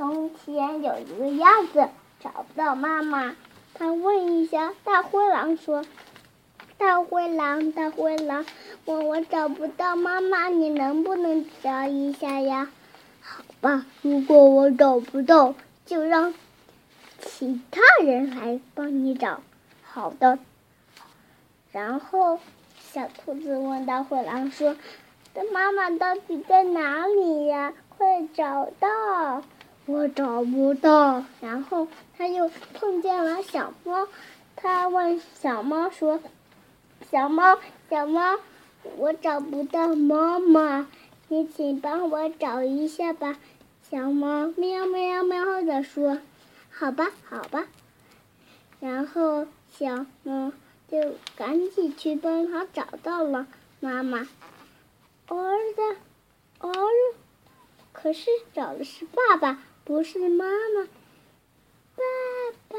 从前有一个鸭子找不到妈妈，它问一下大灰狼说：“大灰狼，大灰狼，我我找不到妈妈，你能不能找一下呀？”“好吧，如果我找不到，就让其他人来帮你找。”“好的。”然后小兔子问大灰狼说：“妈妈到底在哪里呀？快找到！”我找不到，然后他又碰见了小猫，他问小猫说：“小猫，小猫，我找不到妈妈，你请帮我找一下吧。”小猫喵喵喵的说：“好吧，好吧。”然后小猫就赶紧去帮他找到了妈妈。儿子，儿子，可是找的是爸爸。不是妈妈，爸爸，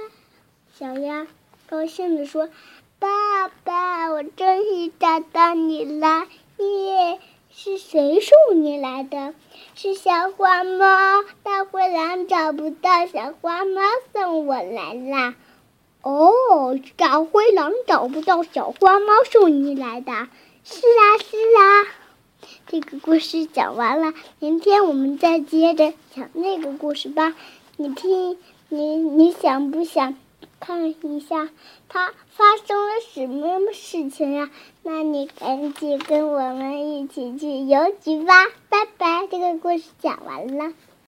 小鸭高兴地说：“爸爸，我终于找到你了！耶，是谁送你来的？是小花猫。大灰狼找不到小花猫，送我来啦。哦，大灰狼找不到小花猫，送你来的。是啊，是啊。”故事讲完了，明天我们再接着讲那个故事吧。你听，你你想不想看一下它发生了什么事情呀？那你赶紧跟我们一起去邮局吧。拜拜，这个故事讲完了。